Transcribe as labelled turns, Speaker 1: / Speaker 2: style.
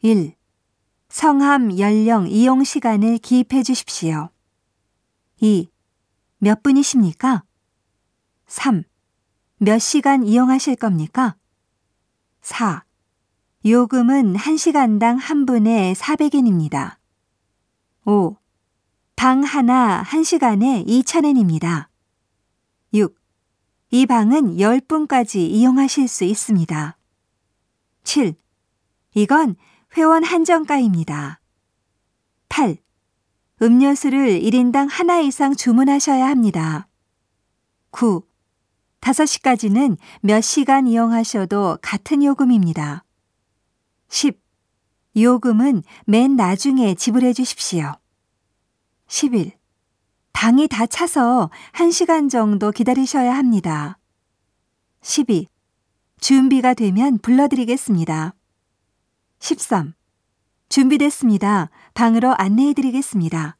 Speaker 1: 1. 성함, 연령, 이용 시간을 기입해 주십시오. 2. 몇 분이십니까? 3. 몇 시간 이용하실 겁니까? 4. 요금은 1시간당 한 분에 400엔입니다. 5. 방 하나 1시간에 2,000엔입니다. 6. 이 방은 10분까지 이용하실 수 있습니다. 7. 이건 회원 한정가입니다. 8. 음료수를 1인당 하나 이상 주문하셔야 합니다. 9. 5시까지는 몇 시간 이용하셔도 같은 요금입니다. 10. 요금은 맨 나중에 지불해 주십시오. 11. 방이 다 차서 1시간 정도 기다리셔야 합니다. 12. 준비가 되면 불러드리겠습니다. 13. 준비됐습니다. 방으로 안내해 드리겠습니다.